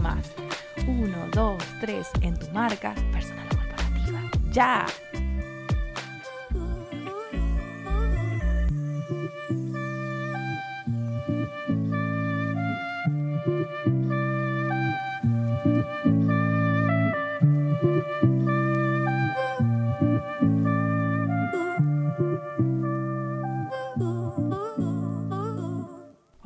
más. Uno, dos, tres, en tu marca, personal o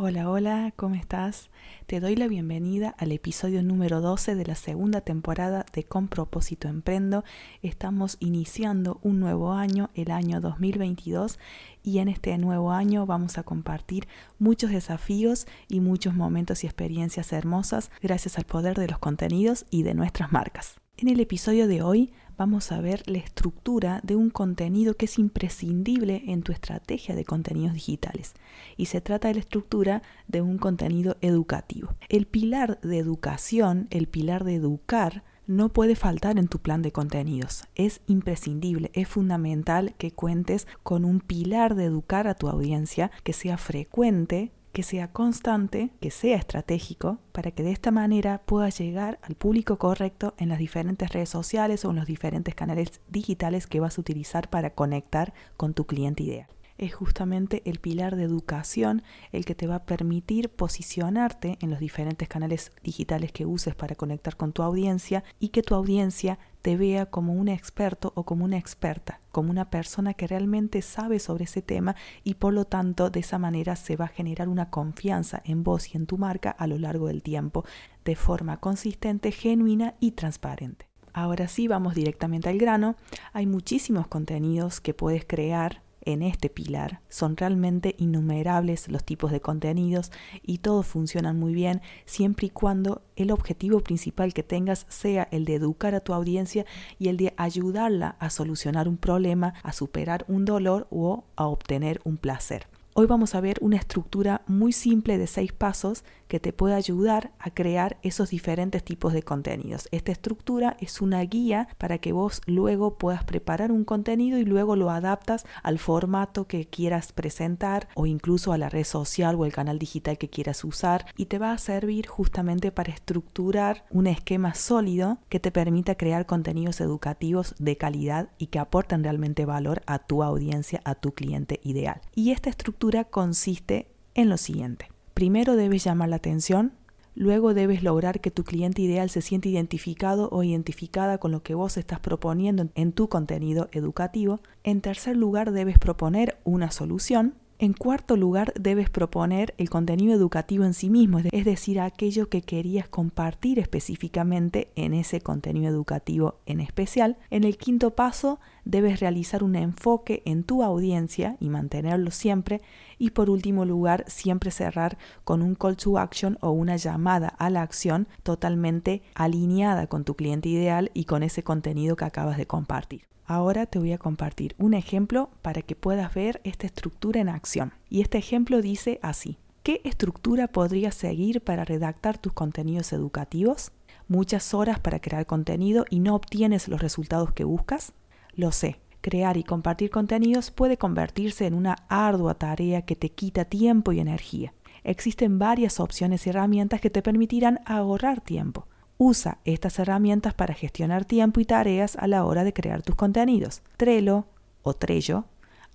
Hola, hola, ¿cómo estás? Te doy la bienvenida al episodio número 12 de la segunda temporada de Con propósito Emprendo. Estamos iniciando un nuevo año, el año 2022, y en este nuevo año vamos a compartir muchos desafíos y muchos momentos y experiencias hermosas gracias al poder de los contenidos y de nuestras marcas. En el episodio de hoy vamos a ver la estructura de un contenido que es imprescindible en tu estrategia de contenidos digitales. Y se trata de la estructura de un contenido educativo. El pilar de educación, el pilar de educar, no puede faltar en tu plan de contenidos. Es imprescindible, es fundamental que cuentes con un pilar de educar a tu audiencia que sea frecuente, que sea constante, que sea estratégico, para que de esta manera puedas llegar al público correcto en las diferentes redes sociales o en los diferentes canales digitales que vas a utilizar para conectar con tu cliente ideal. Es justamente el pilar de educación el que te va a permitir posicionarte en los diferentes canales digitales que uses para conectar con tu audiencia y que tu audiencia te vea como un experto o como una experta, como una persona que realmente sabe sobre ese tema y por lo tanto de esa manera se va a generar una confianza en vos y en tu marca a lo largo del tiempo de forma consistente, genuina y transparente. Ahora sí, vamos directamente al grano. Hay muchísimos contenidos que puedes crear en este pilar. Son realmente innumerables los tipos de contenidos y todos funcionan muy bien siempre y cuando el objetivo principal que tengas sea el de educar a tu audiencia y el de ayudarla a solucionar un problema, a superar un dolor o a obtener un placer. Hoy vamos a ver una estructura muy simple de seis pasos que te puede ayudar a crear esos diferentes tipos de contenidos. Esta estructura es una guía para que vos luego puedas preparar un contenido y luego lo adaptas al formato que quieras presentar o incluso a la red social o el canal digital que quieras usar y te va a servir justamente para estructurar un esquema sólido que te permita crear contenidos educativos de calidad y que aporten realmente valor a tu audiencia, a tu cliente ideal. Y esta estructura consiste en lo siguiente. Primero debes llamar la atención, luego debes lograr que tu cliente ideal se siente identificado o identificada con lo que vos estás proponiendo en tu contenido educativo. En tercer lugar debes proponer una solución. En cuarto lugar, debes proponer el contenido educativo en sí mismo, es decir, aquello que querías compartir específicamente en ese contenido educativo en especial. En el quinto paso, debes realizar un enfoque en tu audiencia y mantenerlo siempre. Y por último lugar, siempre cerrar con un call to action o una llamada a la acción totalmente alineada con tu cliente ideal y con ese contenido que acabas de compartir. Ahora te voy a compartir un ejemplo para que puedas ver esta estructura en acción. Y este ejemplo dice así. ¿Qué estructura podrías seguir para redactar tus contenidos educativos? ¿Muchas horas para crear contenido y no obtienes los resultados que buscas? Lo sé, crear y compartir contenidos puede convertirse en una ardua tarea que te quita tiempo y energía. Existen varias opciones y herramientas que te permitirán ahorrar tiempo. Usa estas herramientas para gestionar tiempo y tareas a la hora de crear tus contenidos. Trello o Trello,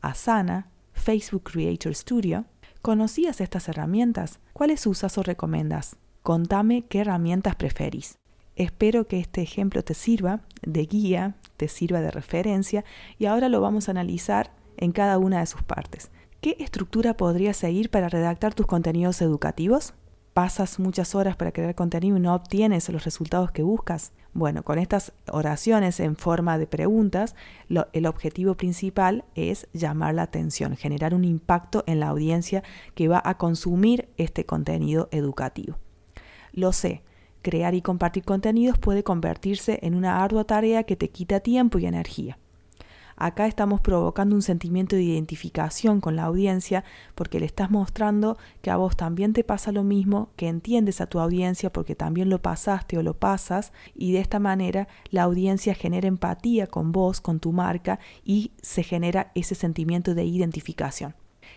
Asana, Facebook Creator Studio. ¿Conocías estas herramientas? ¿Cuáles usas o recomiendas? Contame qué herramientas preferís. Espero que este ejemplo te sirva de guía, te sirva de referencia y ahora lo vamos a analizar en cada una de sus partes. ¿Qué estructura podrías seguir para redactar tus contenidos educativos? pasas muchas horas para crear contenido y no obtienes los resultados que buscas? Bueno, con estas oraciones en forma de preguntas, el objetivo principal es llamar la atención, generar un impacto en la audiencia que va a consumir este contenido educativo. Lo sé, crear y compartir contenidos puede convertirse en una ardua tarea que te quita tiempo y energía. Acá estamos provocando un sentimiento de identificación con la audiencia porque le estás mostrando que a vos también te pasa lo mismo, que entiendes a tu audiencia porque también lo pasaste o lo pasas y de esta manera la audiencia genera empatía con vos, con tu marca y se genera ese sentimiento de identificación.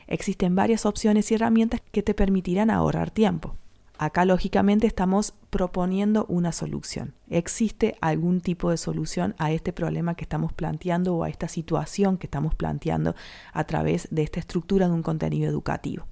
Existen varias opciones y herramientas que te permitirán ahorrar tiempo. Acá lógicamente estamos proponiendo una solución. ¿Existe algún tipo de solución a este problema que estamos planteando o a esta situación que estamos planteando a través de esta estructura de un contenido educativo?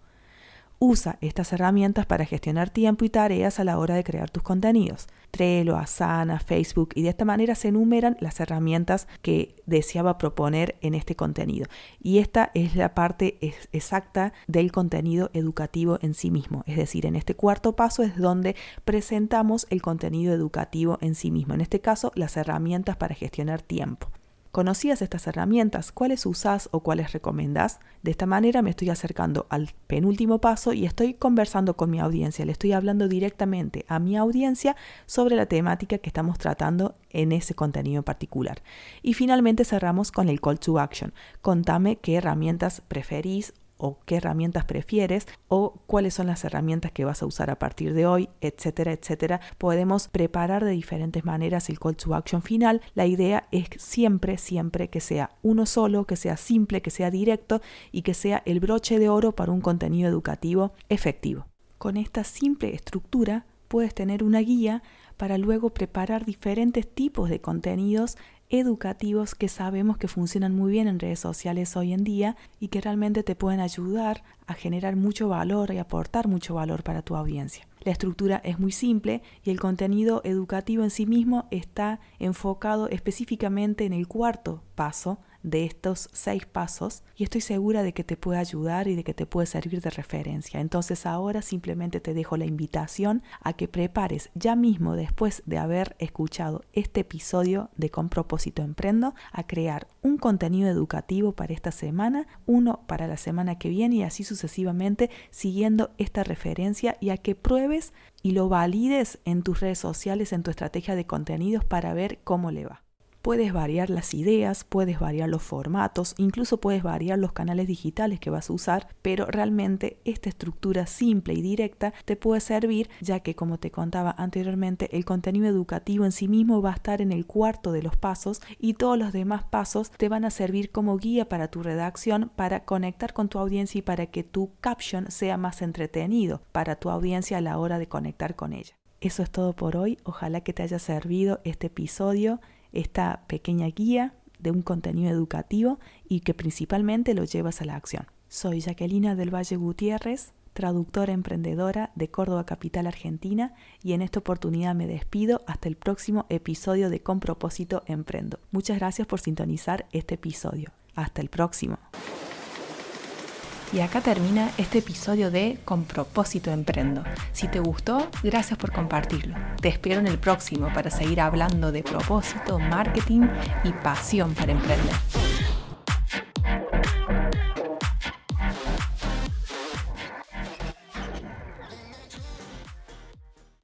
Usa estas herramientas para gestionar tiempo y tareas a la hora de crear tus contenidos. Trello, Asana, Facebook y de esta manera se enumeran las herramientas que deseaba proponer en este contenido. Y esta es la parte exacta del contenido educativo en sí mismo. Es decir, en este cuarto paso es donde presentamos el contenido educativo en sí mismo. En este caso, las herramientas para gestionar tiempo. ¿Conocías estas herramientas? ¿Cuáles usás o cuáles recomendás? De esta manera me estoy acercando al penúltimo paso y estoy conversando con mi audiencia. Le estoy hablando directamente a mi audiencia sobre la temática que estamos tratando en ese contenido particular. Y finalmente cerramos con el call to action. Contame qué herramientas preferís o qué herramientas prefieres o cuáles son las herramientas que vas a usar a partir de hoy, etcétera, etcétera. Podemos preparar de diferentes maneras el call to action final. La idea es siempre, siempre que sea uno solo, que sea simple, que sea directo y que sea el broche de oro para un contenido educativo efectivo. Con esta simple estructura puedes tener una guía para luego preparar diferentes tipos de contenidos educativos que sabemos que funcionan muy bien en redes sociales hoy en día y que realmente te pueden ayudar a generar mucho valor y aportar mucho valor para tu audiencia. La estructura es muy simple y el contenido educativo en sí mismo está enfocado específicamente en el cuarto paso de estos seis pasos y estoy segura de que te puede ayudar y de que te puede servir de referencia. Entonces ahora simplemente te dejo la invitación a que prepares ya mismo después de haber escuchado este episodio de Con propósito emprendo a crear un contenido educativo para esta semana, uno para la semana que viene y así sucesivamente siguiendo esta referencia y a que pruebes y lo valides en tus redes sociales, en tu estrategia de contenidos para ver cómo le va. Puedes variar las ideas, puedes variar los formatos, incluso puedes variar los canales digitales que vas a usar, pero realmente esta estructura simple y directa te puede servir ya que como te contaba anteriormente, el contenido educativo en sí mismo va a estar en el cuarto de los pasos y todos los demás pasos te van a servir como guía para tu redacción, para conectar con tu audiencia y para que tu caption sea más entretenido para tu audiencia a la hora de conectar con ella. Eso es todo por hoy, ojalá que te haya servido este episodio esta pequeña guía de un contenido educativo y que principalmente lo llevas a la acción. Soy Jacquelina del Valle Gutiérrez, traductora emprendedora de Córdoba Capital Argentina y en esta oportunidad me despido hasta el próximo episodio de Con propósito Emprendo. Muchas gracias por sintonizar este episodio. Hasta el próximo. Y acá termina este episodio de Con propósito emprendo. Si te gustó, gracias por compartirlo. Te espero en el próximo para seguir hablando de propósito, marketing y pasión para emprender.